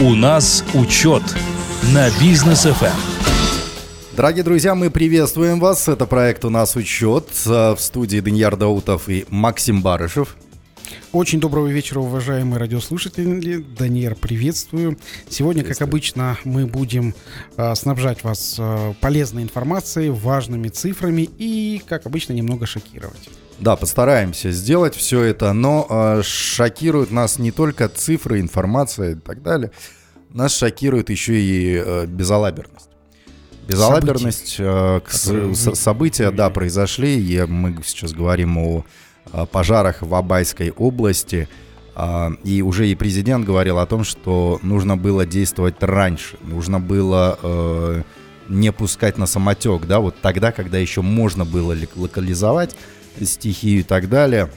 У нас учет на бизнес ФМ. Дорогие друзья, мы приветствуем вас. Это проект «У нас учет» в студии Данияр Даутов и Максим Барышев. Очень доброго вечера, уважаемые радиослушатели. Даниэр, приветствую. Сегодня, как обычно, мы будем э, снабжать вас э, полезной информацией, важными цифрами и, как обычно, немного шокировать. Да, постараемся сделать все это, но э, шокируют нас не только цифры, информация и так далее. Нас шокирует еще и э, безалаберность. Безалаберность, э, события, события да, произошли, и мы сейчас говорим о, о пожарах в Абайской области. Uh, и уже и президент говорил о том, что нужно было действовать раньше, нужно было uh, не пускать на самотек, да, вот тогда, когда еще можно было локализовать стихию и так далее.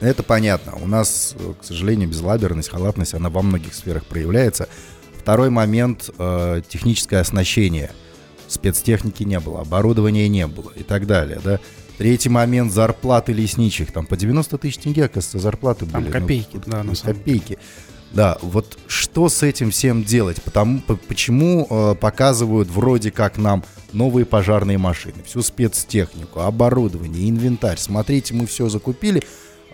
Это понятно. У нас, к сожалению, безлаберность, халатность, она во многих сферах проявляется. Второй момент э, техническое оснащение. Спецтехники не было, оборудования не было и так далее, да. Третий момент зарплаты лесничих. Там по 90 тысяч тенге, оказывается, зарплаты Там были. копейки, ну, да, на самом Копейки. Да, вот что с этим всем делать? Потому, почему э, показывают вроде как нам новые пожарные машины, всю спецтехнику, оборудование, инвентарь. Смотрите, мы все закупили.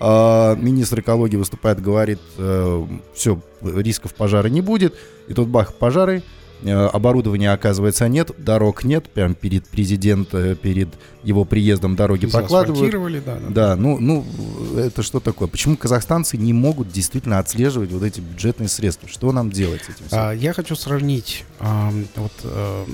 Э, министр экологии выступает, говорит, э, все, рисков пожара не будет. И тут бах, пожары, оборудования, оказывается, нет, дорог нет, прям перед президентом, перед его приездом дороги прокладывают. Да, да. да, ну, ну, это что такое? Почему казахстанцы не могут действительно отслеживать вот эти бюджетные средства? Что нам делать с этим? А, я хочу сравнить а, вот а,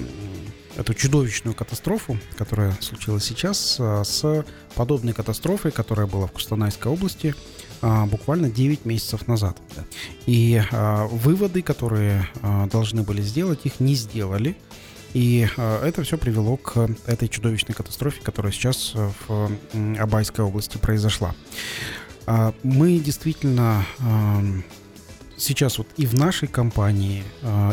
эту чудовищную катастрофу, которая случилась сейчас, а, с подобной катастрофой, которая была в Кустанайской области буквально 9 месяцев назад. И а, выводы, которые а, должны были сделать, их не сделали. И это все привело к этой чудовищной катастрофе, которая сейчас в Абайской области произошла. Мы действительно сейчас вот и в нашей компании,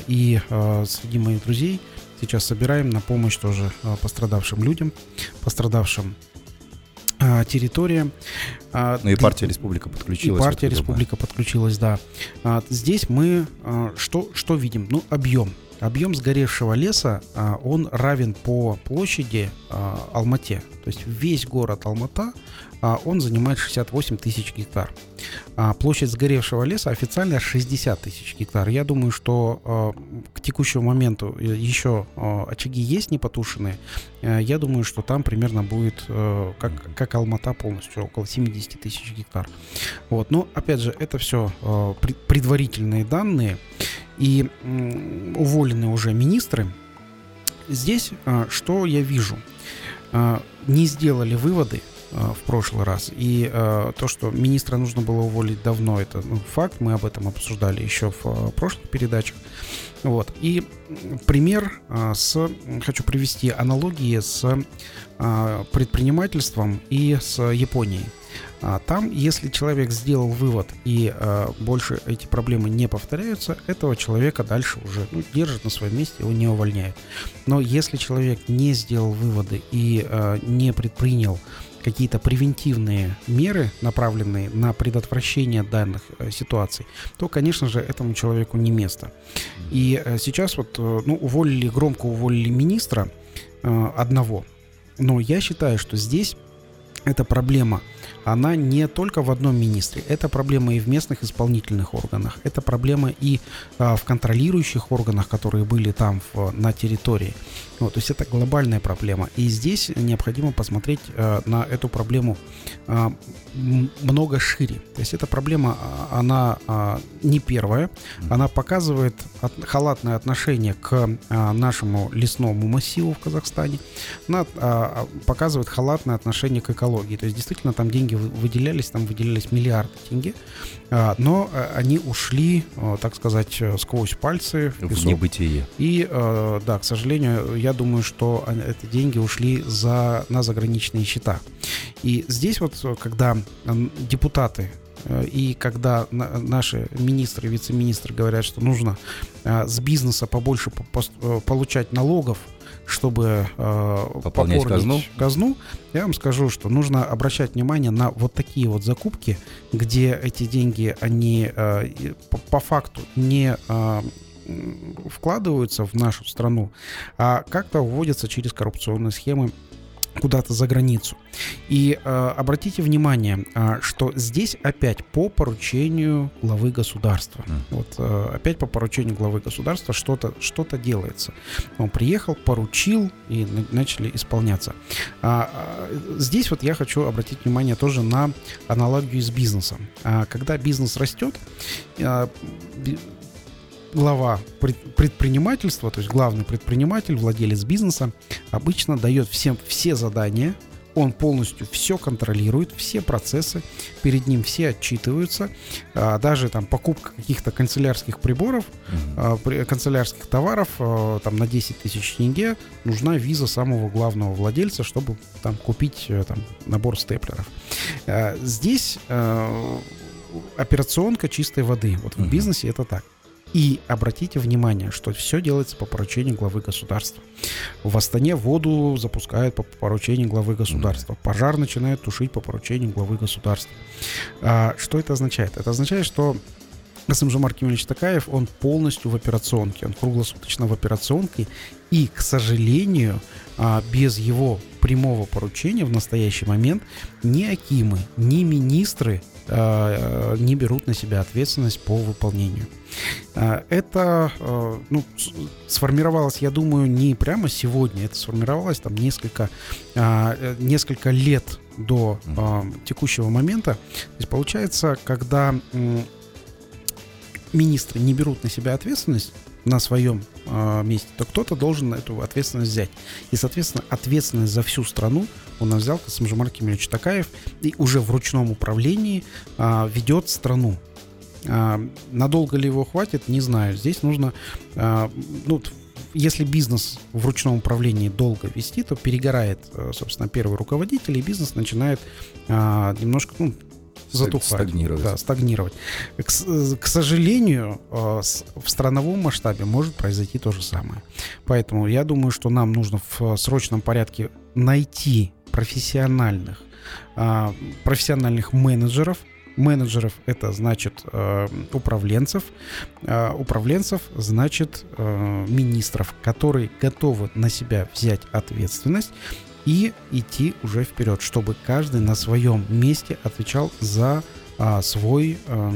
и среди моих друзей сейчас собираем на помощь тоже пострадавшим людям, пострадавшим а, территория. А, ну и партия Республика подключилась. И партия Республика подключилась, да. А, здесь мы что, что видим? Ну, объем. Объем сгоревшего леса, он равен по площади Алмате. То есть весь город Алмата а, он занимает 68 тысяч гектар. А площадь сгоревшего леса официально 60 тысяч гектар. Я думаю, что а, к текущему моменту э, еще очаги есть непотушенные. Э, я думаю, что там примерно будет, э, как, как Алмата полностью, около 70 тысяч гектар. Вот. Но, опять же, это все предварительные данные. И уволены уже министры. Здесь что я вижу? Не сделали выводы Э, в прошлый раз. И э, то, что министра нужно было уволить давно, это ну, факт. Мы об этом обсуждали еще в э, прошлых передачах. Вот. И пример э, с... Хочу привести аналогии с э, предпринимательством и с Японией. А там, если человек сделал вывод и э, больше эти проблемы не повторяются, этого человека дальше уже ну, держат на своем месте, его не увольняют. Но если человек не сделал выводы и э, не предпринял какие-то превентивные меры, направленные на предотвращение данных э, ситуаций, то, конечно же, этому человеку не место. И сейчас вот, ну, уволили, громко уволили министра одного, но я считаю, что здесь эта проблема она не только в одном министре. Это проблема и в местных исполнительных органах. Это проблема и а, в контролирующих органах, которые были там в, на территории. Вот, то есть это глобальная проблема. И здесь необходимо посмотреть а, на эту проблему а, много шире. То есть эта проблема, а, она а, не первая. Она показывает от, халатное отношение к а, нашему лесному массиву в Казахстане. Она а, показывает халатное отношение к экологии. То есть действительно там деньги выделялись, там выделялись миллиарды тенге, а, но э, они ушли, э, так сказать, э, сквозь пальцы в, в небытие. И, да, к сожалению, я думаю, что эти деньги ушли за, на заграничные счета. И здесь вот, когда депутаты и когда наши министры, вице-министры говорят, что нужно с бизнеса побольше получать налогов, чтобы пополнять казну. казну, я вам скажу, что нужно обращать внимание на вот такие вот закупки, где эти деньги, они по факту не вкладываются в нашу страну, а как-то уводятся через коррупционные схемы куда-то за границу. И э, обратите внимание, э, что здесь опять по поручению главы государства. Mm. Вот э, опять по поручению главы государства что-то что делается. Он приехал, поручил и начали исполняться. А, а, здесь вот я хочу обратить внимание тоже на аналогию с бизнесом. А, когда бизнес растет, а, глава предпринимательства, то есть главный предприниматель, владелец бизнеса, обычно дает всем все задания, он полностью все контролирует, все процессы, перед ним все отчитываются, а, даже там покупка каких-то канцелярских приборов, mm-hmm. канцелярских товаров а, там на 10 тысяч тенге нужна виза самого главного владельца, чтобы там купить э, там набор степлеров. Здесь операционка чистой воды. Вот в бизнесе это так. И обратите внимание, что все делается по поручению главы государства. В Астане воду запускают по поручению главы государства. Пожар начинают тушить по поручению главы государства. А, что это означает? Это означает, что Касымжан Маркимович Такаев, он полностью в операционке, он круглосуточно в операционке, и, к сожалению, а, без его прямого поручения в настоящий момент ни Акимы, ни министры а, не берут на себя ответственность по выполнению. А, это ну, сформировалось, я думаю, не прямо сегодня, это сформировалось там несколько, несколько лет до текущего момента. То есть получается, когда министры не берут на себя ответственность на своем э, месте, то кто-то должен эту ответственность взять. И, соответственно, ответственность за всю страну он взял Касымжамар Кемельевич Такаев и уже в ручном управлении э, ведет страну. Э, надолго ли его хватит, не знаю. Здесь нужно, э, ну, если бизнес в ручном управлении долго вести, то перегорает, собственно, первый руководитель, и бизнес начинает а, немножко, ну, затухать. Стагнировать. Да, стагнировать. К, к сожалению, э, в страновом масштабе может произойти то же самое. Поэтому я думаю, что нам нужно в срочном порядке найти профессиональных, профессиональных менеджеров, менеджеров это значит э, управленцев, э, управленцев значит э, министров, которые готовы на себя взять ответственность и идти уже вперед, чтобы каждый на своем месте отвечал за а, свой а,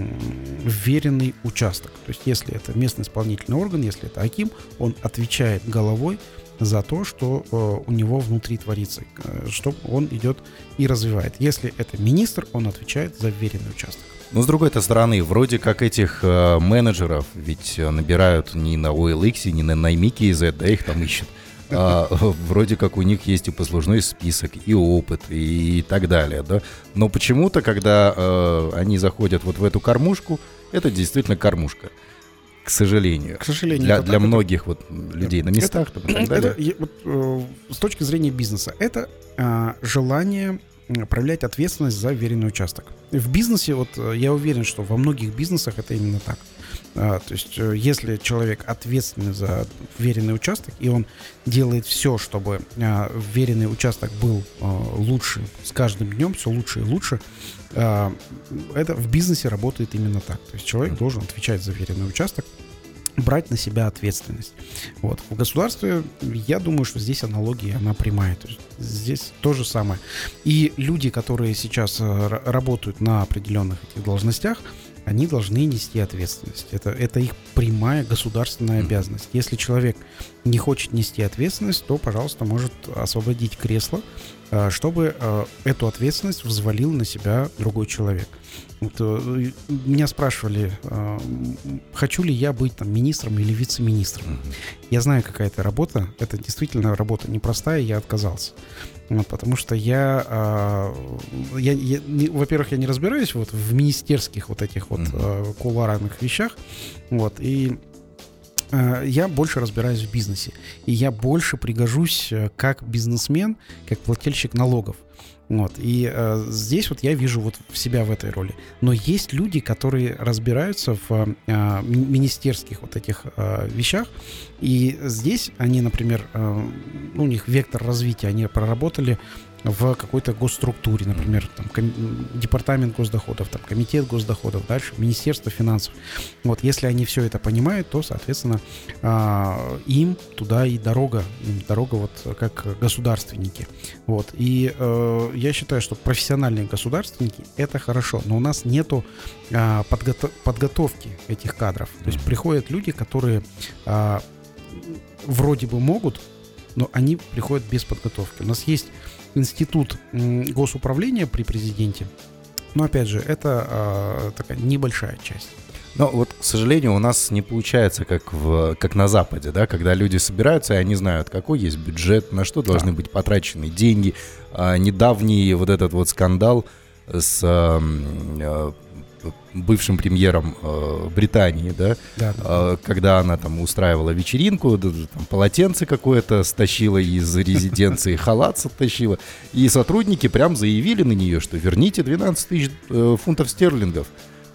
веренный участок. То есть, если это местный исполнительный орган, если это Аким, он отвечает головой за то, что э, у него внутри творится, э, что он идет и развивает. Если это министр, он отвечает за веренный участок. Но с другой стороны, вроде как этих э, менеджеров ведь набирают не на OLX, не на из да их там ищут а, вроде как у них есть и послужной список, и опыт, и так далее, да. Но почему-то, когда э, они заходят вот в эту кормушку, это действительно кормушка. К сожалению. К сожалению. Для, для многих вот людей на местах это, и так далее. Это, вот, э, с точки зрения бизнеса, это э, желание проявлять ответственность за веренный участок. В бизнесе, вот э, я уверен, что во многих бизнесах это именно так. А, то есть, э, если человек ответственный за веренный участок, и он делает все, чтобы а, веренный участок был а, лучше с каждым днем, все лучше и лучше, а, это в бизнесе работает именно так. То есть человек должен отвечать за веренный участок, брать на себя ответственность. Вот. В государстве, я думаю, что здесь аналогия, она прямая. То есть здесь то же самое. И люди, которые сейчас э, работают на определенных этих должностях, они должны нести ответственность. Это, это их прямая государственная обязанность. Если человек не хочет нести ответственность, то, пожалуйста, может освободить кресло, э, чтобы э, эту ответственность взвалил на себя другой человек. Вот, э, меня спрашивали, хочу ли я быть там министром или вице-министром. Я знаю, какая это работа. Это действительно работа непростая, я отказался. Вот, потому что я, а, я, я во-первых, я не разбираюсь вот в министерских вот этих вот mm-hmm. кулуарных вещах, вот, и э, я больше разбираюсь в бизнесе. И я больше пригожусь э, как бизнесмен, как плательщик налогов. Вот. И э, здесь вот я вижу вот себя в этой роли. Но есть люди, которые разбираются в э, министерских вот этих э, вещах. И здесь они, например, э, у них вектор развития, они проработали в какой-то госструктуре, например, там, департамент госдоходов, там, комитет госдоходов, дальше Министерство финансов. Вот, если они все это понимают, то, соответственно, а, им туда и дорога, им дорога вот как государственники. Вот, и э, я считаю, что профессиональные государственники это хорошо, но у нас нету а, подгото- подготовки этих кадров. То есть приходят люди, которые а, вроде бы могут, но они приходят без подготовки. У нас есть институт госуправления при президенте, но опять же, это э, такая небольшая часть. Но вот, к сожалению, у нас не получается, как, в, как на Западе, да, когда люди собираются, и они знают, какой есть бюджет, на что должны да. быть потрачены деньги. А, недавний вот этот вот скандал с а, бывшим премьером э, Британии, да, да, да. Э, когда она там устраивала вечеринку, да, там, полотенце какое-то стащила из резиденции, халат стащила, и сотрудники прям заявили на нее, что верните 12 тысяч э, фунтов стерлингов.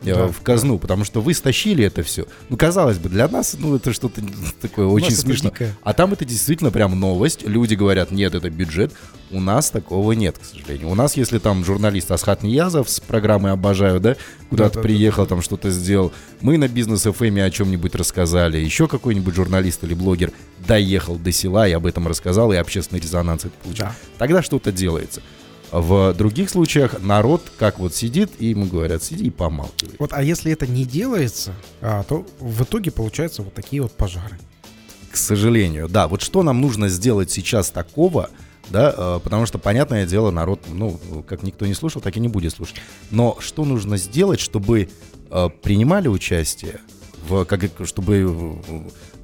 Э, да, в казну, потому что вы стащили это все. Ну, казалось бы, для нас, ну, это что-то такое очень смешно. А там это действительно прям новость. Люди говорят, нет, это бюджет. У нас такого нет, к сожалению. У нас, если там журналист Асхат Ниязов с программой «Обожаю», да, куда-то да, приехал, да, да. там что-то сделал, мы на бизнес FM о чем-нибудь рассказали, еще какой-нибудь журналист или блогер доехал до села и об этом рассказал, и общественный резонанс это получил. Да. Тогда что-то делается. В других случаях народ как вот сидит, и ему говорят, сиди и помалкивай. Вот, а если это не делается, а, то в итоге получаются вот такие вот пожары. К сожалению, да. Вот что нам нужно сделать сейчас такого, да, а, потому что, понятное дело, народ, ну, как никто не слушал, так и не будет слушать. Но что нужно сделать, чтобы а, принимали участие, в, как, чтобы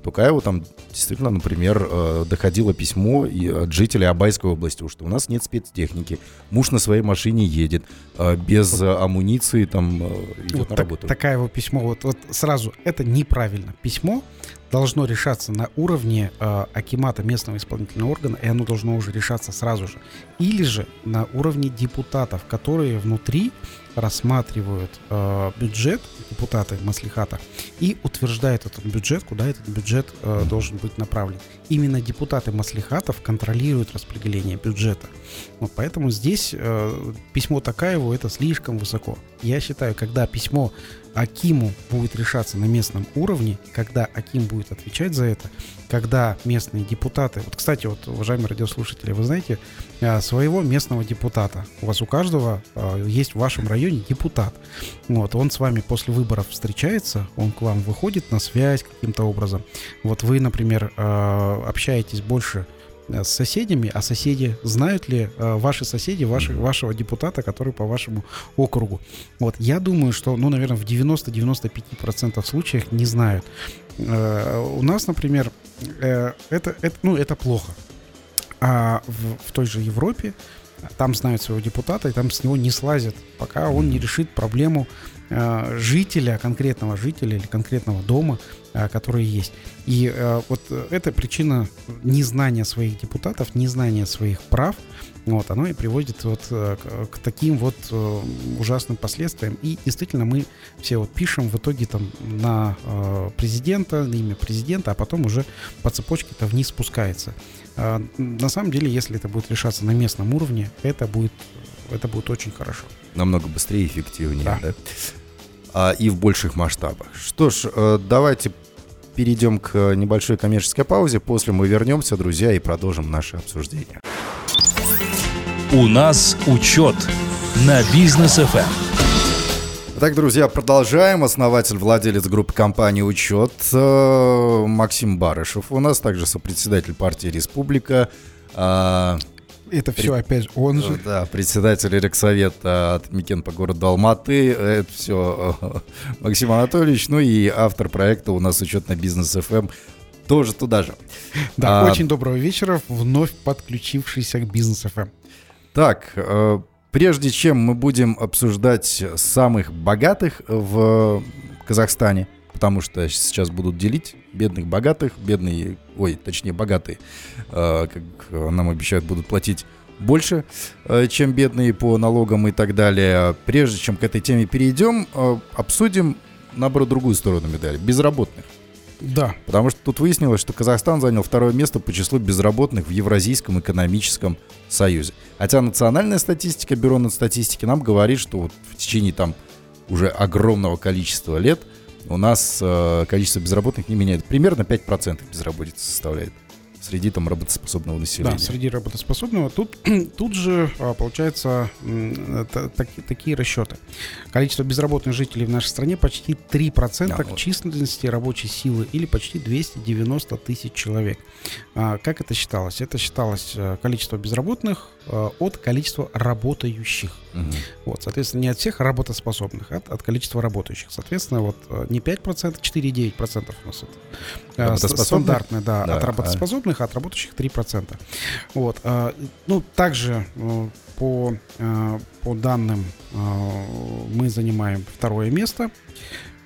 Тукаеву там действительно, например, э, доходило письмо от жителей Абайской области, что у нас нет спецтехники, муж на своей машине едет, э, без амуниции там э, идет вот на работу. такая его письмо, вот, вот сразу, это неправильно. Письмо должно решаться на уровне э, Акимата местного исполнительного органа, и оно должно уже решаться сразу же. Или же на уровне депутатов, которые внутри рассматривают э, бюджет, депутаты Маслихата, и утверждают этот бюджет, куда этот бюджет э, должен быть направлен. Именно депутаты Маслихатов контролируют распределение бюджета. Вот поэтому здесь э, письмо Такаеву это слишком высоко. Я считаю, когда письмо Акиму будет решаться на местном уровне, когда Аким будет отвечать за это, когда местные депутаты... Вот, кстати, вот, уважаемые радиослушатели, вы знаете, а, своего местного депутата. У вас у каждого а, есть в вашем районе депутат. Вот, он с вами после выборов встречается, он к вам выходит на связь каким-то образом. Вот вы, например, а, общаетесь больше Э, с соседями, а соседи знают ли э, ваши соседи ваши, вашего депутата, который по вашему округу. Вот, я думаю, что, ну, наверное, в 90-95% случаях не знают. Э, у нас, например, это, это, ну, это плохо. А в, в той же Европе там знают своего депутата, и там с него не слазят, пока он не решит проблему Э, жителя, конкретного жителя или конкретного дома, э, который есть. И э, вот эта причина незнания своих депутатов, незнания своих прав, вот, оно и приводит вот к таким вот ужасным последствиям. И действительно мы все вот пишем в итоге там на президента, на имя президента, а потом уже по цепочке это вниз спускается. На самом деле, если это будет решаться на местном уровне, это будет, это будет очень хорошо намного быстрее и эффективнее, да? да? А, и в больших масштабах. Что ж, э, давайте перейдем к небольшой коммерческой паузе. После мы вернемся, друзья, и продолжим наше обсуждение. У нас учет на бизнес FM. Эм. Так, друзья, продолжаем. Основатель, владелец группы компании «Учет» э, Максим Барышев. У нас также сопредседатель партии «Республика». Это все При... опять он же. Да, председатель Рексовета от Микен по городу Алматы. Это все э, Максим Анатольевич. Ну и автор проекта у нас учет на бизнес FM эм. тоже туда же. Да, а, очень доброго вечера, вновь подключившийся к бизнес FM. Эм. Так, э, прежде чем мы будем обсуждать самых богатых в Казахстане, потому что сейчас будут делить бедных, богатых, бедные, ой, точнее богатые, э, как нам обещают, будут платить больше, э, чем бедные по налогам и так далее. Прежде чем к этой теме перейдем, э, обсудим, наоборот, другую сторону медали, безработных. Да. Потому что тут выяснилось, что Казахстан занял второе место по числу безработных в Евразийском экономическом союзе. Хотя национальная статистика, бюро статистики нам говорит, что вот в течение там уже огромного количества лет у нас э, количество безработных не меняет. Примерно 5% безработицы составляет среди там работоспособного населения. Да, среди работоспособного. Тут, тут же а, получается так, такие расчеты. Количество безработных жителей в нашей стране почти 3% да, к численности рабочей силы или почти 290 тысяч человек. А, как это считалось? Это считалось э, количество безработных от количества работающих. Угу. Вот, соответственно, не от всех работоспособных, а от, от количества работающих. Соответственно, вот э, не 5%, 4,9% у нас это стандартное, да, да, от работоспособных, а от работающих 3%. Вот, ну, также по, по данным мы занимаем второе место.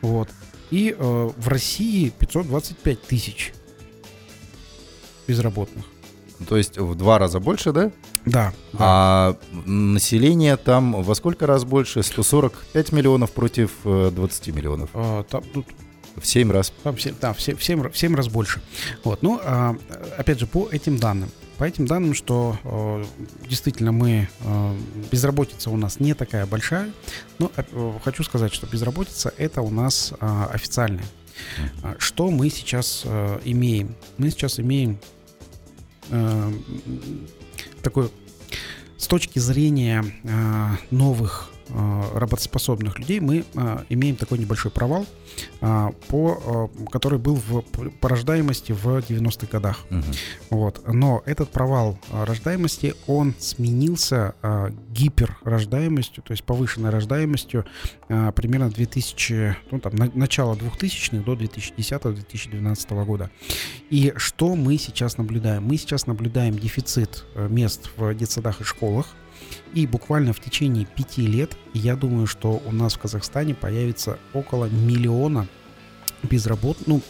Вот. И в России 525 тысяч безработных. То есть в два раза больше, да? Да. А население там во сколько раз больше? 145 миллионов против 20 э, миллионов. А, там, тут в 7 раз. Там, да, в 7, в 7, в 7 раз больше. Вот. Ну, а, опять же, по этим данным. По этим данным, что э, действительно мы, э, безработица у нас не такая большая, но э, хочу сказать, что безработица это у нас э, официальная. Что мы сейчас э, имеем? Мы сейчас имеем э, такой с точки зрения э, новых работоспособных людей мы э, имеем такой небольшой провал, э, по, э, который был в, по рождаемости в 90-х годах. Угу. Вот. Но этот провал э, рождаемости, он сменился э, гиперрождаемостью, то есть повышенной рождаемостью э, примерно 2000, ну, там, на, начало 2000-х до 2010-2012 года. И что мы сейчас наблюдаем? Мы сейчас наблюдаем дефицит э, мест в детсадах и школах, и буквально в течение пяти лет, я думаю, что у нас в Казахстане появится около миллиона безработных, ну,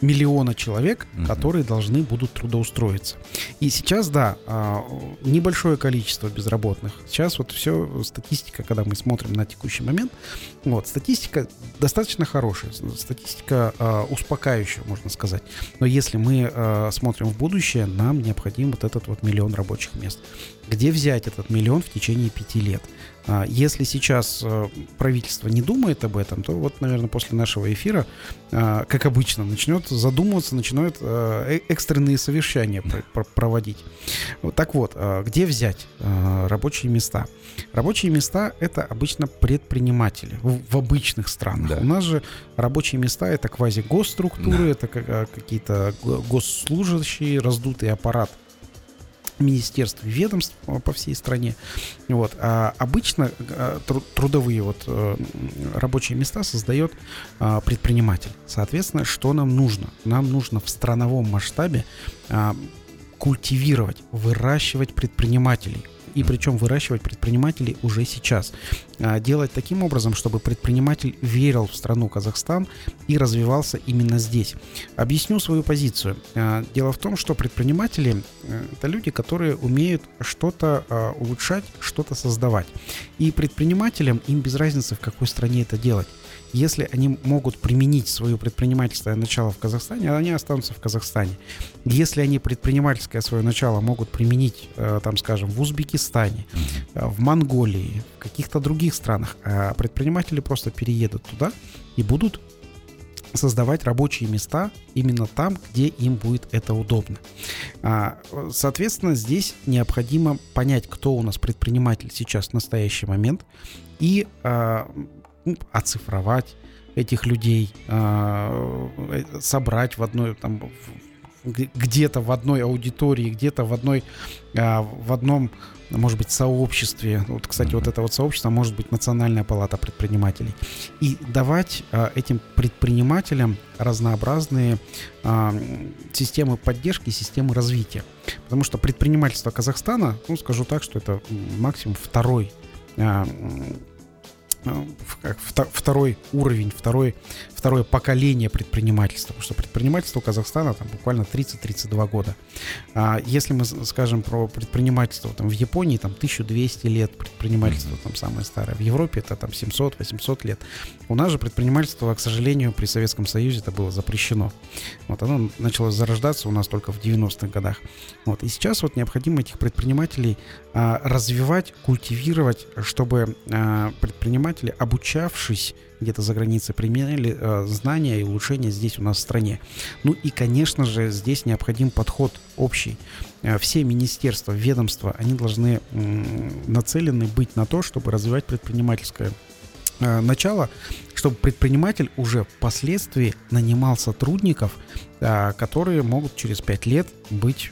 миллиона человек, угу. которые должны будут трудоустроиться. И сейчас, да, а, небольшое количество безработных. Сейчас вот все статистика, когда мы смотрим на текущий момент, вот, статистика достаточно хорошая, статистика а, успокаивающая, можно сказать. Но если мы а, смотрим в будущее, нам необходим вот этот вот миллион рабочих мест. Где взять этот миллион в течение пяти лет? А, если сейчас э, правительство не думает об этом, то вот, наверное, после нашего эфира, а, как обычно, начнет задумываться, начинает э, э, экстренные совещания проводить. Так вот, а, где взять рабочие места? Рабочие места — это обычно предприниматели в обычных странах. Да. У нас же рабочие места — это квази-госструктуры, да. это какие-то госслужащие, раздутый аппарат министерств, ведомств по всей стране. Вот. А обычно а, трудовые вот э, рабочие места создает предприниматель. Соответственно, что нам нужно? Нам нужно в страновом масштабе культивировать, выращивать предпринимателей и причем выращивать предпринимателей уже сейчас. А, делать таким образом, чтобы предприниматель верил в страну Казахстан и развивался именно здесь. Объясню свою позицию. А, дело в том, что предприниматели э, — это люди, которые умеют что-то а, улучшать, что-то создавать. И предпринимателям им без разницы, в какой стране это делать если они могут применить свое предпринимательское начало в Казахстане, они останутся в Казахстане. Если они предпринимательское свое начало могут применить, э, там, скажем, в Узбекистане, э, в Монголии, в каких-то других странах, а предприниматели просто переедут туда и будут создавать рабочие места именно там, где им будет это удобно. А, соответственно, здесь необходимо понять, кто у нас предприниматель сейчас в настоящий момент, и а, оцифровать этих людей, а, э, собрать в одной там где-то в одной аудитории, где-то в одной а, в одном может быть, сообществе. Вот, кстати, вот это вот сообщество может быть Национальная палата предпринимателей. И давать а, этим предпринимателям разнообразные системы поддержки, системы развития. Потому что предпринимательство Казахстана, ну, скажу так, что это максимум второй как второй уровень, второй, второе поколение предпринимательства. Потому что предпринимательство Казахстана там буквально 30-32 года. А если мы скажем про предпринимательство там, в Японии, там 1200 лет предпринимательство, там самое старое. В Европе это там 700-800 лет. У нас же предпринимательство, к сожалению, при Советском Союзе это было запрещено. Вот оно начало зарождаться у нас только в 90-х годах. Вот. И сейчас вот необходимо этих предпринимателей а, развивать, культивировать, чтобы а, предприниматели, обучавшись где-то за границей, применяли а, знания и улучшения здесь у нас в стране. Ну и, конечно же, здесь необходим подход общий. А, все министерства, ведомства, они должны нацелены быть на то, чтобы развивать предпринимательское а, начало, чтобы предприниматель уже впоследствии нанимал сотрудников, а, которые могут через 5 лет быть,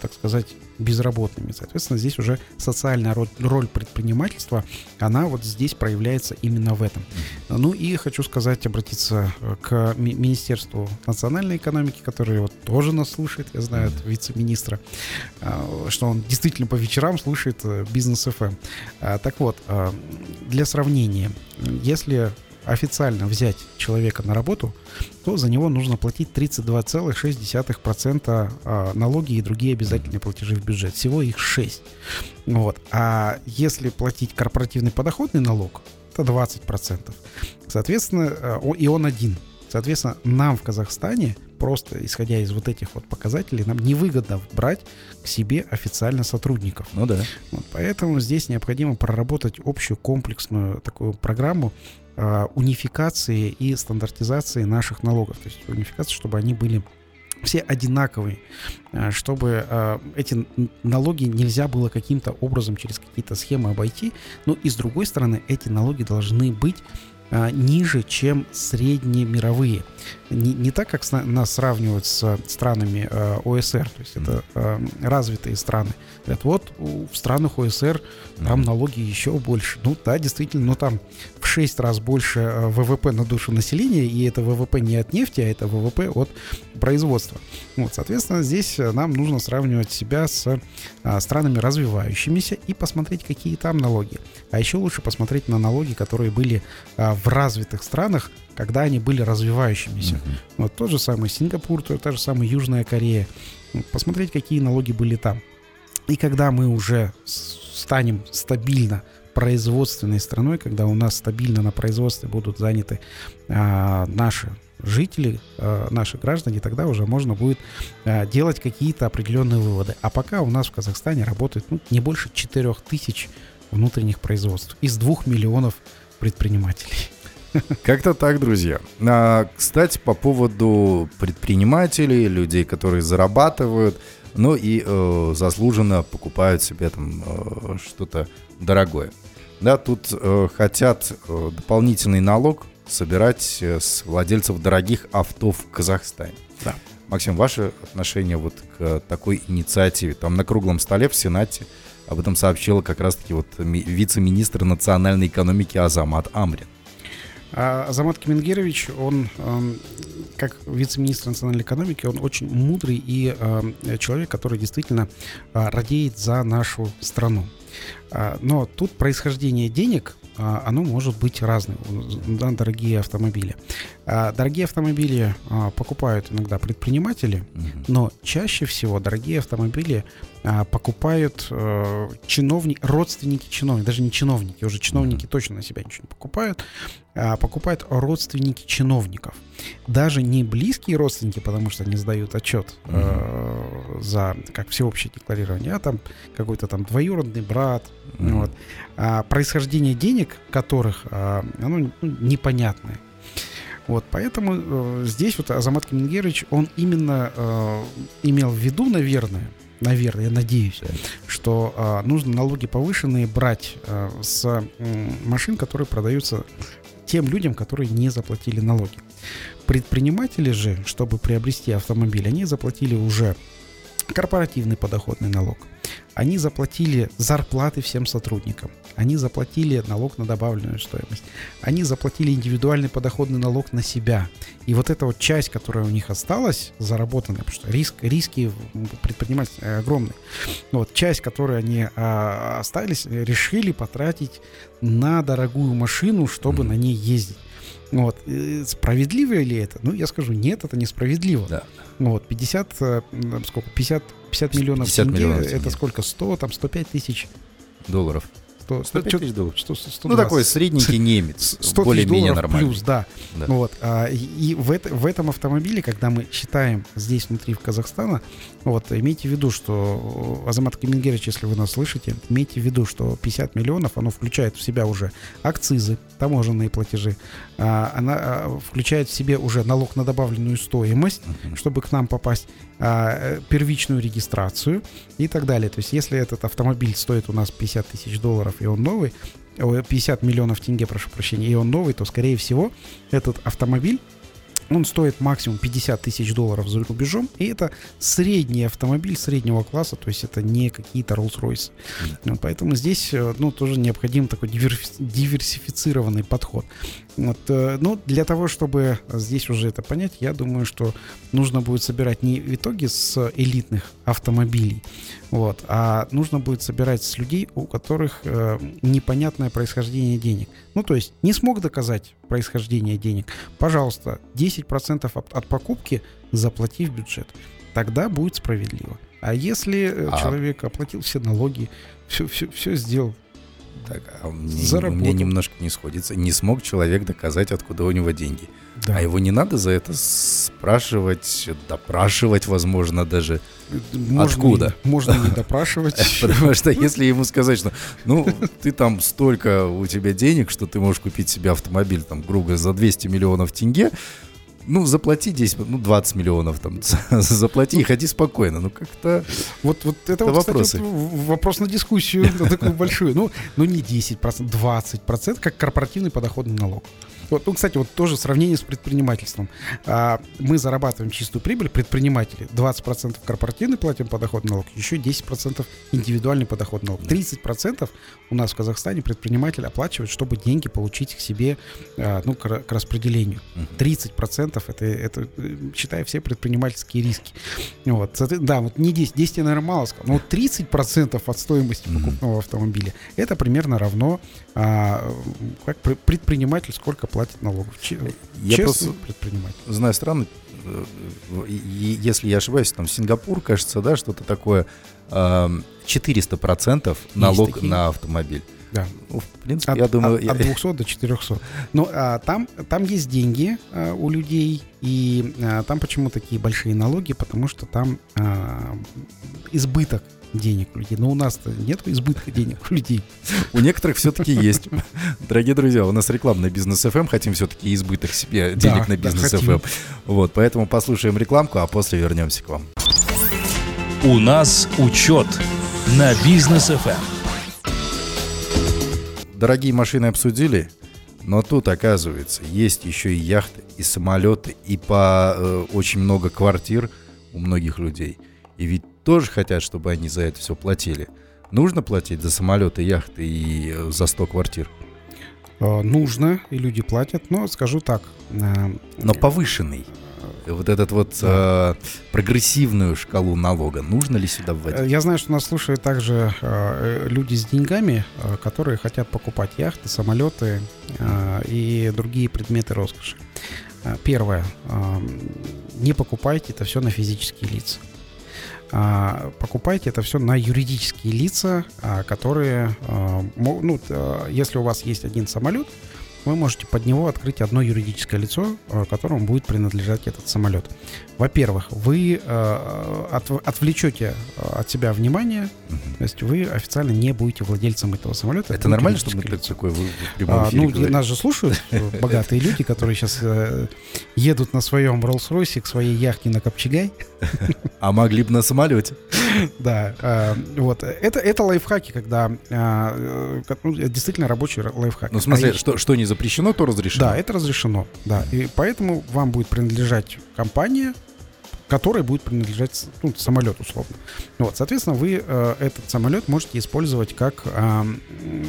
так сказать, безработными. Соответственно, здесь уже социальная роль, предпринимательства, она вот здесь проявляется именно в этом. Ну и хочу сказать, обратиться э, к Министерству национальной экономики, который вот тоже нас слушает, я знаю, от вице-министра, а, что он действительно по вечерам слушает э, бизнес FM. Эм. Так вот, для сравнения, если официально взять человека на работу, то за него нужно платить 32,6% а, налоги и другие обязательные платежи в бюджет. Всего их 6. Вот. А если платить корпоративный подоходный налог, это 20%. Соответственно, а, и он один. Соответственно, нам в Казахстане, просто исходя из вот этих вот показателей, нам невыгодно брать к себе официально сотрудников. Ну да. Вот, поэтому здесь необходимо проработать общую комплексную такую программу Э, унификации и стандартизации наших налогов. То есть унификации, чтобы они были все одинаковые, э, чтобы э, эти налоги нельзя было каким-то образом через какие-то схемы обойти. Но и с другой стороны, эти налоги должны быть ниже, чем средние мировые не, не так, как с, нас сравнивают с странами э, ОСР, то есть это э, развитые страны. Говорят, вот в странах ОСР там налоги еще больше. Ну да, действительно, но там в 6 раз больше э, ВВП на душу населения, и это ВВП не от нефти, а это ВВП от производства. Вот, соответственно, здесь э, нам нужно сравнивать себя с а, странами развивающимися и посмотреть, какие там налоги. А еще лучше посмотреть на налоги, которые были а, в развитых странах, когда они были развивающимися. Uh-huh. Вот тот же самый Сингапур, та же самая Южная Корея. Посмотреть, какие налоги были там. И когда мы уже станем стабильно производственной страной, когда у нас стабильно на производстве будут заняты а, наши жители, а, наши граждане, тогда уже можно будет а, делать какие-то определенные выводы. А пока у нас в Казахстане работает ну, не больше 4 тысяч внутренних производств из 2 миллионов предпринимателей. Как-то так, друзья. А, кстати, по поводу предпринимателей, людей, которые зарабатывают, ну и э, заслуженно покупают себе там э, что-то дорогое. Да, тут э, хотят э, дополнительный налог собирать э, с владельцев дорогих авто в Казахстане. Да. Максим, ваше отношение вот к такой инициативе? Там на круглом столе в Сенате об этом сообщила как раз-таки вот вице-министр национальной экономики Азамат Амрин. А Азамат Кемингерович, он, эм, как вице-министр национальной экономики, он очень мудрый и эм, человек, который действительно э, радеет за нашу страну. А, но тут происхождение денег а, оно может быть разным, да, дорогие автомобили. А, дорогие автомобили а, покупают иногда предприниматели, но чаще всего дорогие автомобили покупают э, чиновники, родственники чиновников, даже не чиновники, уже чиновники точно на себя ничего не покупают, а покупают родственники чиновников. Даже не близкие родственники, потому что они сдают отчет э, за как всеобщее декларирование, а там какой-то там двоюродный брат, mm-hmm. вот. а происхождение денег которых а, оно ну, непонятное. Вот, поэтому э, здесь вот Азамат Каменгерович, он именно э, имел в виду, наверное, наверное, я надеюсь, что э, нужно налоги повышенные брать э, с э, машин, которые продаются тем людям, которые не заплатили налоги. Предприниматели же, чтобы приобрести автомобиль, они заплатили уже корпоративный подоходный налог. Они заплатили зарплаты всем сотрудникам. Они заплатили налог на добавленную стоимость, они заплатили индивидуальный подоходный налог на себя. И вот эта вот часть, которая у них осталась, заработанная, потому что риск, риски предпринимательства огромные, вот часть, которую они а, остались, решили потратить на дорогую машину, чтобы mm-hmm. на ней ездить. Вот. Справедливо ли это? Ну, я скажу, нет, это несправедливо. Да. Вот, 50, э, сколько, 50, 50 миллионов 50 тенге, миллионов тенге, это сколько, 100, там, 105 тысяч долларов. 100, 105 тысяч долларов. 100, 120. Ну, такой средненький немец, более-менее нормальный. плюс, да. да. Вот. А, и в, это, в этом автомобиле, когда мы считаем здесь внутри в Казахстана, вот, имейте в виду, что, Азамат Камингерович, если вы нас слышите, имейте в виду, что 50 миллионов, оно включает в себя уже акцизы, таможенные платежи, а, она а, включает в себе уже налог на добавленную стоимость, uh-huh. чтобы к нам попасть, а, первичную регистрацию и так далее. То есть, если этот автомобиль стоит у нас 50 тысяч долларов, и он новый, 50 миллионов тенге, прошу прощения, и он новый, то, скорее всего, этот автомобиль он стоит максимум 50 тысяч долларов за рубежом, и это средний автомобиль среднего класса, то есть это не какие-то Rolls-Royce. Вот, поэтому здесь э, ну, тоже необходим такой диверсифицированный подход. Вот, э, ну, для того, чтобы здесь уже это понять, я думаю, что нужно будет собирать не в итоге с элитных автомобилей, вот, а нужно будет собирать с людей, у которых э, непонятное происхождение денег. Ну, то есть не смог доказать происхождение денег, пожалуйста, 10% от, от покупки заплати в бюджет. Тогда будет справедливо. А если э, а... человек оплатил все налоги, все, все, все сделал, так, а мне, у меня немножко не сходится. Не смог человек доказать, откуда у него деньги. Да. А его не надо за это спрашивать, допрашивать, возможно, даже. Можно откуда? И, можно не допрашивать. Потому что если ему сказать, что ну, ты там столько у тебя денег, что ты можешь купить себе автомобиль, там, грубо за 200 миллионов тенге, ну, заплати 10, ну, 20 миллионов там, заплати и ходи спокойно. Ну, как-то... Вот, вот это, это вот, вопросы. Кстати, вот вопрос на дискуссию такую большую. Ну, ну, не 10%, 20%, как корпоративный подоходный налог. Вот, ну, кстати, вот тоже сравнение с предпринимательством. А, мы зарабатываем чистую прибыль, предприниматели 20% корпоративный платим подоходный налог, еще 10% индивидуальный подоходный налог. 30% у нас в Казахстане предприниматель оплачивает, чтобы деньги получить к себе, а, ну, к, к распределению. 30% это, это, считая все предпринимательские риски. Вот, да, вот не 10, 10 я, наверное, мало сказал, но вот 30% от стоимости покупного автомобиля, это примерно равно а, как предприниматель сколько платит платит налогов. Я просто предприниматель. Знаю страны, э, если я ошибаюсь, там Сингапур, кажется, да, что-то такое, 400% налог на автомобиль. Да. Ну, в принципе, от, я думаю... От, я... от 200 до 400. Но а, там, там есть деньги а, у людей, и а, там почему такие большие налоги? Потому что там а, избыток денег у людей. Но у нас-то нет избытка денег у людей. У некоторых все-таки есть. Дорогие друзья, у нас рекламная бизнес FM. Хотим все-таки избыток себе денег на бизнес FM. Вот, поэтому послушаем рекламку, а после вернемся к вам. У нас учет на бизнес FM. Дорогие машины обсудили, но тут, оказывается, есть еще и яхты, и самолеты, и по э, очень много квартир у многих людей. И ведь тоже хотят, чтобы они за это все платили. Нужно платить за самолеты, яхты и э, за 100 квартир? Э, нужно, и люди платят, но скажу так. Э, но повышенный. Вот этот вот да. э, прогрессивную шкалу налога нужно ли сюда вводить? Я знаю, что нас слушают также э, люди с деньгами, э, которые хотят покупать яхты, самолеты э, и другие предметы роскоши. Первое. Э, не покупайте это все на физические лица. А, покупайте это все на юридические лица, а, которые, а, ну, если у вас есть один самолет, вы можете под него открыть одно юридическое лицо, э, которому будет принадлежать этот самолет. Во-первых, вы э, от, отвлечете э, от себя внимание, угу. то есть вы официально не будете владельцем этого самолета. Это нормально, что мы такой в, в прямом а, Ну, говорим? нас же слушают богатые люди, которые сейчас едут на своем Rolls-Royce к своей яхте на Копчегай. А могли бы на самолете. Да, вот. Это, это лайфхаки, когда ну, действительно рабочий лайфхак. Ну, в смысле, а что, что не запрещено, то разрешено. Да, это разрешено. Да. И поэтому вам будет принадлежать компания, которой будет принадлежать ну, самолет условно. Вот, соответственно, вы э, этот самолет можете использовать как э,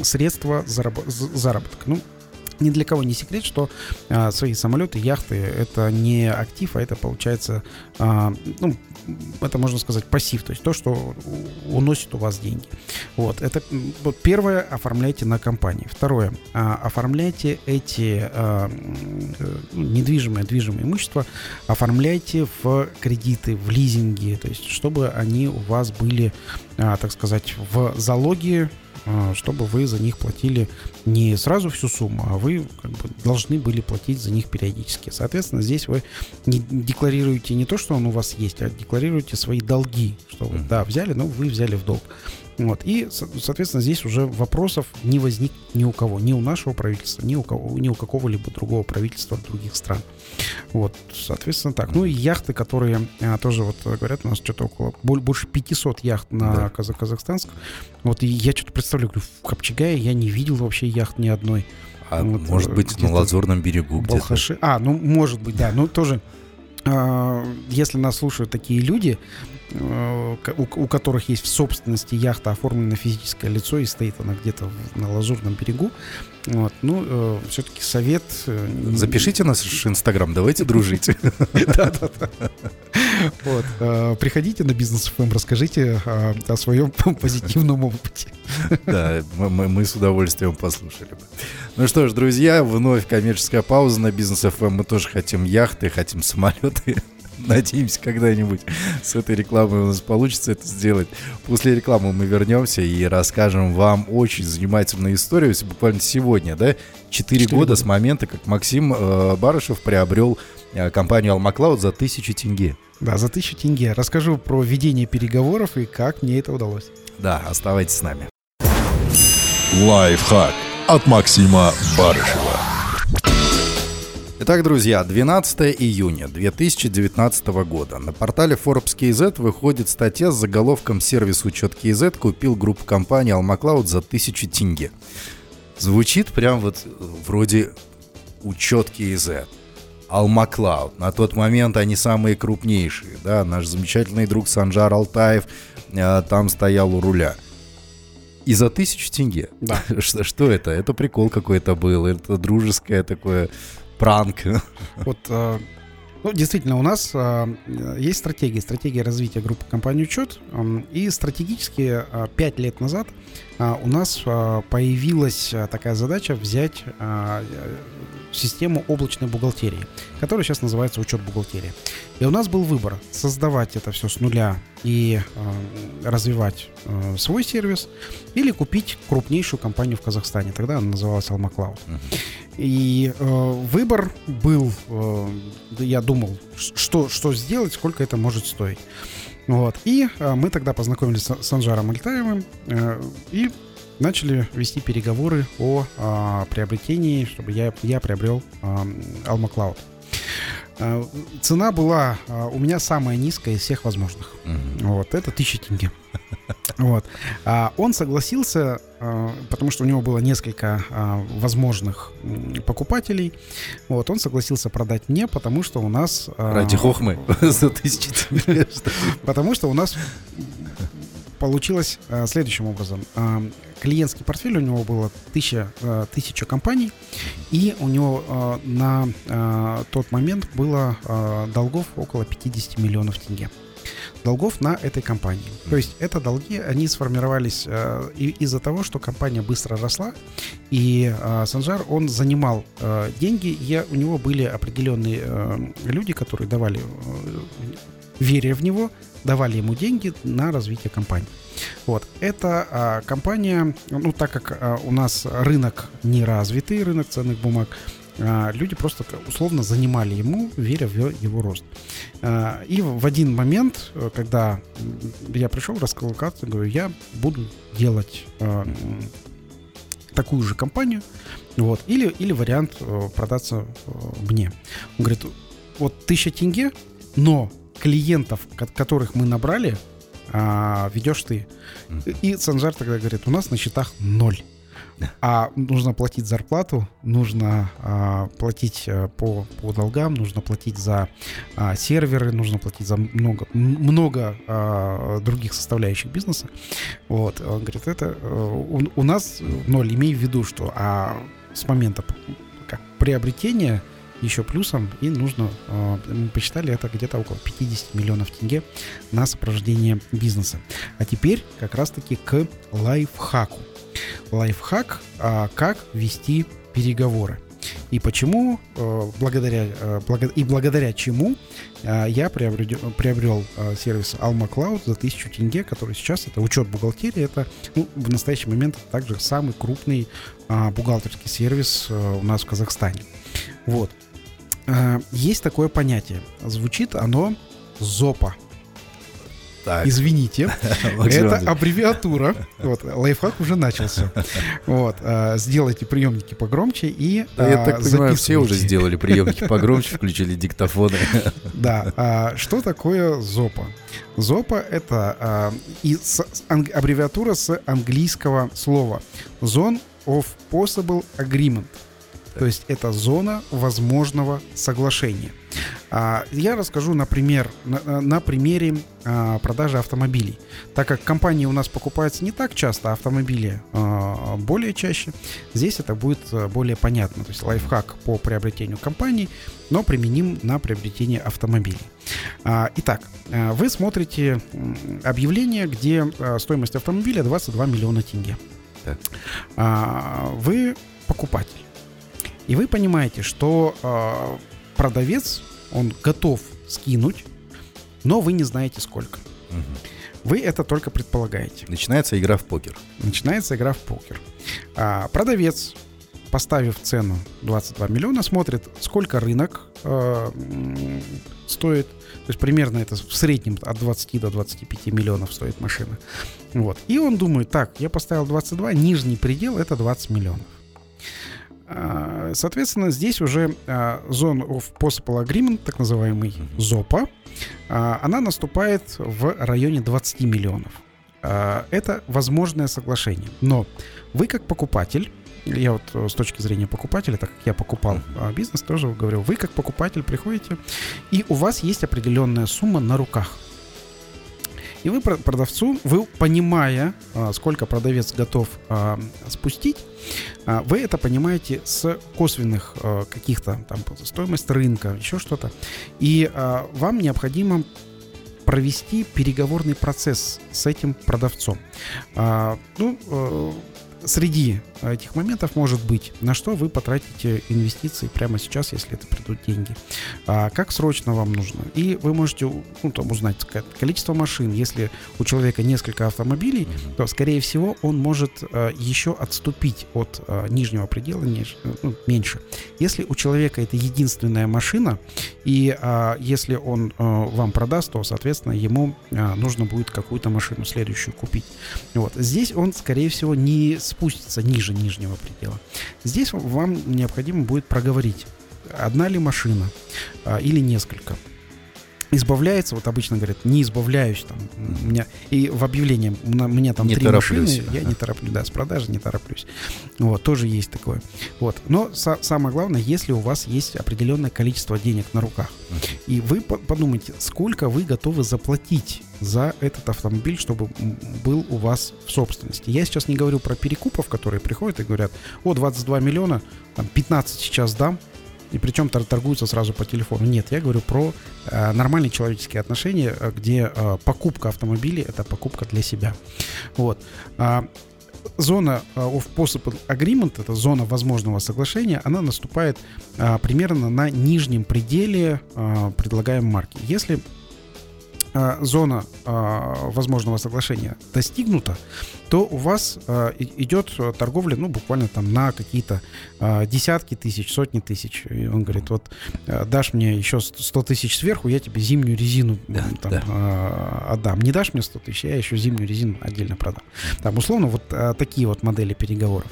средство зараб- заработка. Ну, ни для кого не секрет, что а, свои самолеты, яхты это не актив, а это получается, а, ну, это можно сказать пассив, то есть то, что уносит у вас деньги. Вот, это вот первое, оформляйте на компании. Второе, а, оформляйте эти а, ну, недвижимое, движимое имущество, оформляйте в кредиты, в лизинги, то есть чтобы они у вас были, а, так сказать, в залоге чтобы вы за них платили не сразу всю сумму, а вы как бы должны были платить за них периодически. Соответственно, здесь вы не декларируете не то, что он у вас есть, а декларируете свои долги, что вы, да, взяли, но вы взяли в долг. Вот. И, соответственно, здесь уже вопросов не возник ни у кого, ни у нашего правительства, ни у, кого, ни у какого-либо другого правительства других стран. Вот, соответственно, так. Ну и яхты, которые а, тоже вот говорят, у нас что-то около больше 500 яхт на да. Казах казахстанск. Вот и я что-то представляю, говорю, в Копчегае я не видел вообще яхт ни одной. А вот, может э, быть на Лазурном берегу где-то. А, ну может быть, да. Ну тоже а, если нас слушают такие люди, Э, у, у которых есть в собственности яхта, оформлена физическое лицо, и стоит она где-то на Лазурном берегу. Вот. Ну, э, все-таки совет... Э, Запишите нас в Инстаграм, давайте дружить. Вот. Э, приходите на бизнес ФМ, расскажите э, о своем позитивном опыте. Да, мы с удовольствием послушали бы. Ну что ж, друзья, вновь коммерческая пауза на бизнес ФМ. Мы тоже хотим яхты, хотим самолеты. Надеемся, когда-нибудь с этой рекламой у нас получится это сделать. После рекламы мы вернемся и расскажем вам очень занимательную историю. Буквально сегодня, да, 4, года, года с момента, как Максим э, Барышев приобрел э, компанию Алмаклауд за тысячу тенге. Да, за тысячу тенге. Расскажу про ведение переговоров и как мне это удалось. Да, оставайтесь с нами. Лайфхак от Максима Барышева. Итак, друзья, 12 июня 2019 года на портале Forbes KZ выходит статья с заголовком «Сервис учет KZ купил группу компании Almacloud за 1000 тенге». Звучит прям вот вроде учет KZ. Almacloud. На тот момент они самые крупнейшие. Да, наш замечательный друг Санжар Алтаев э, там стоял у руля. И за тысячу тенге. Да. Что, что это? Это прикол какой-то был. Это дружеское такое пранк. Вот, э, ну, действительно, у нас э, есть стратегия, стратегия развития группы компании «Учет». И стратегически э, 5 лет назад у нас появилась такая задача взять систему облачной бухгалтерии, которая сейчас называется учет бухгалтерии. И у нас был выбор создавать это все с нуля и э, развивать э, свой сервис или купить крупнейшую компанию в Казахстане. Тогда она называлась Cloud. Uh-huh. И э, выбор был, э, я думал, что, что сделать, сколько это может стоить. Вот. И э, мы тогда познакомились с, с Анжаром Альтаевым э, и начали вести переговоры о э, приобретении, чтобы я, я приобрел э, Alma Cloud. Э, цена была э, у меня самая низкая из всех возможных. Mm-hmm. Вот, это 1000 тенге. Вот. А он согласился, э, потому что у него было несколько возможных покупателей. Вот, он согласился продать мне, потому что у нас... Ради хохмы за тысячи Потому что у нас получилось следующим образом клиентский портфель у него было тысяча, тысяча компаний, и у него на тот момент было долгов около 50 миллионов тенге долгов на этой компании. То есть это долги, они сформировались э, из-за того, что компания быстро росла, и э, Санжар, он занимал э, деньги, я, у него были определенные э, люди, которые давали, э, веря в него, давали ему деньги на развитие компании. Вот. Эта а, компания, ну так как а, у нас рынок не развитый, рынок ценных бумаг, люди просто условно занимали ему, веря в его рост. А, и в один момент, когда я пришел, рассказал карту, говорю, я буду делать а, такую же компанию, вот, или, или вариант а, продаться а, мне. Он говорит, вот тысяча тенге, но клиентов, которых мы набрали, а, ведешь ты. И Санжар тогда говорит, у нас на счетах ноль. А нужно платить зарплату, нужно а, платить а, по, по долгам, нужно платить за а, серверы, нужно платить за много, много а, других составляющих бизнеса. Вот, он говорит, это э, у, у нас ноль, имей в виду, что а с момента как приобретения еще плюсом, и нужно, э, мы посчитали, это где-то около 50 миллионов тенге на сопровождение бизнеса. А теперь как раз-таки к лайфхаку. Лайфхак, а, как вести переговоры. И почему, э, благодаря, э, и благодаря чему я приобрел, приобрел сервис Alma Cloud за 1000 тенге, который сейчас, это учет бухгалтерии, это ну, в настоящий момент также самый крупный а, бухгалтерский сервис у нас в Казахстане. Вот. Э, есть такое понятие. Звучит оно ЗОПа. Так. Извините, это аббревиатура. Вот, лайфхак уже начался. Вот, э, сделайте приемники погромче и Я так понимаю, все уже сделали приемники погромче, включили диктофоны. Да. А что такое ЗОПа? ЗОПа — это и аббревиатура с английского слова Zone of Possible Agreement. То есть это зона возможного соглашения. А, я расскажу, например, на, на примере а, продажи автомобилей. Так как компании у нас покупаются не так часто, а автомобили а, более чаще, здесь это будет более понятно. То есть лайфхак по приобретению компаний, но применим на приобретение автомобилей. Итак, вы смотрите объявление, где стоимость автомобиля 22 миллиона тенге. Вы покупатель. И вы понимаете, что э, продавец, он готов скинуть, но вы не знаете сколько. Угу. Вы это только предполагаете. Начинается игра в покер. Начинается игра в покер. А, продавец, поставив цену 22 миллиона, смотрит, сколько рынок э, стоит. То есть примерно это в среднем от 20 до 25 миллионов стоит машина. Вот. И он думает, так, я поставил 22, нижний предел это 20 миллионов. А, соответственно, здесь уже а, Zone of Possible Agreement, так называемый ЗОПа, а, она наступает в районе 20 миллионов. Это возможное соглашение. Но вы как покупатель, я вот э, с точки зрения покупателя, так как я покупал бизнес, тоже говорю, вы как покупатель приходите, и у вас есть определенная сумма на руках. И вы продавцу, вы понимая, а, сколько продавец готов а, спустить, а, вы это понимаете с косвенных каких-то там стоимость рынка, еще что-то. И вам необходимо провести переговорный процесс с этим продавцом. Ну, э, среди этих моментов может быть, на что вы потратите инвестиции прямо сейчас, если это придут деньги, а как срочно вам нужно. И вы можете ну, там, узнать количество машин. Если у человека несколько автомобилей, то, скорее всего, он может а, еще отступить от а, нижнего предела ниж, ну, меньше. Если у человека это единственная машина, и а, если он а, вам продаст, то, соответственно, ему а, нужно будет какую-то машину следующую купить. Вот. Здесь он, скорее всего, не спустится ниже нижнего предела. Здесь вам необходимо будет проговорить, одна ли машина а, или несколько избавляется, вот обычно говорят, не избавляюсь там, у меня, и в объявлении у меня там не три машины, я не тороплюсь, да, с продажи не тороплюсь. Вот, тоже есть такое. Вот, но са- самое главное, если у вас есть определенное количество денег на руках, и вы подумайте, сколько вы готовы заплатить за этот автомобиль, чтобы был у вас в собственности. Я сейчас не говорю про перекупов, которые приходят и говорят, о, 22 миллиона, там 15 сейчас дам, и причем торгуются сразу по телефону. Нет, я говорю про э, нормальные человеческие отношения, э, где э, покупка автомобиля это покупка для себя. Вот. А, зона of possible agreement, это зона возможного соглашения, она наступает а, примерно на нижнем пределе а, предлагаемой марки. Если а, зона а, возможного соглашения достигнута, то у вас а, идет торговля, ну, буквально там на какие-то десятки тысяч, сотни тысяч. И он говорит, вот дашь мне еще 100 тысяч сверху, я тебе зимнюю резину да, там, да. отдам. Не дашь мне 100 тысяч, я еще зимнюю резину отдельно продам. Там, условно, вот такие вот модели переговоров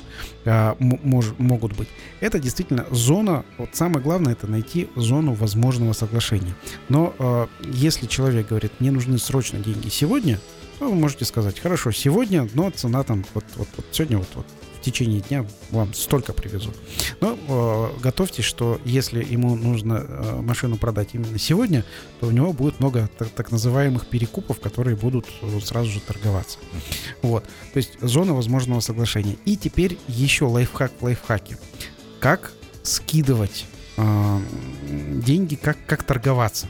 мож, могут быть. Это действительно зона, вот самое главное, это найти зону возможного соглашения. Но если человек говорит, мне нужны срочно деньги сегодня, то вы можете сказать, хорошо, сегодня, но цена там, вот, вот, вот сегодня вот, вот в течение дня вам столько привезут. Но э, готовьтесь, что если ему нужно э, машину продать именно сегодня, то у него будет много так, так называемых перекупов, которые будут э, сразу же торговаться. Вот. То есть зона возможного соглашения. И теперь еще лайфхак в лайфхаке. Как скидывать э, деньги, как, как торговаться.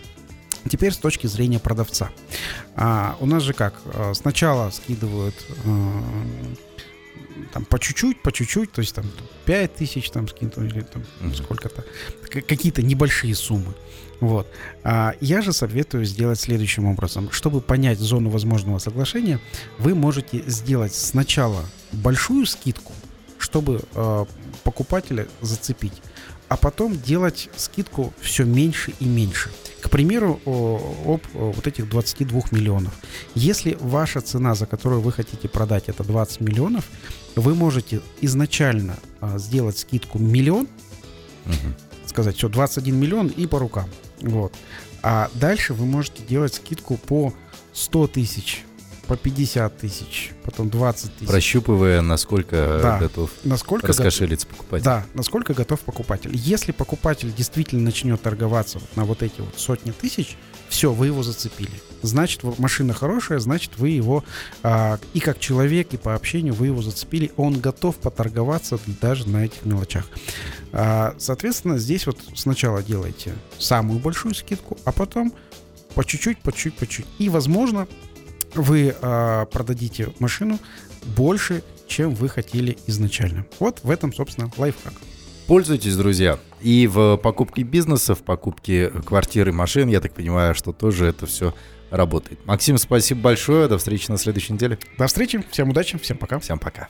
Теперь с точки зрения продавца. А, у нас же как? А, сначала скидывают а, там по чуть-чуть, по чуть-чуть, то есть там 5 тысяч там скинут или там mm-hmm. сколько-то, какие-то небольшие суммы. Вот. А я же советую сделать следующим образом. Чтобы понять зону возможного соглашения, вы можете сделать сначала большую скидку, чтобы э, покупателя зацепить, а потом делать скидку все меньше и меньше. К примеру, об вот этих 22 миллионов. Если ваша цена, за которую вы хотите продать, это 20 миллионов, вы можете изначально а, сделать скидку миллион, угу. сказать, все, 21 миллион и по рукам. Вот. А дальше вы можете делать скидку по 100 тысяч, по 50 тысяч, потом 20 тысяч. Прощупывая, насколько да. готов насколько раскошелиться готов, покупатель. Да, насколько готов покупатель. Если покупатель действительно начнет торговаться вот на вот эти вот сотни тысяч, все, вы его зацепили. Значит, машина хорошая, значит, вы его а, и как человек, и по общению вы его зацепили. Он готов поторговаться даже на этих мелочах. А, соответственно, здесь вот сначала делайте самую большую скидку, а потом по чуть-чуть, по чуть-чуть, по чуть. И, возможно, вы э, продадите машину больше, чем вы хотели изначально. Вот в этом, собственно, лайфхак. Пользуйтесь, друзья. И в покупке бизнеса, в покупке квартиры, машин, я так понимаю, что тоже это все работает. Максим, спасибо большое. До встречи на следующей неделе. До встречи. Всем удачи. Всем пока. Всем пока.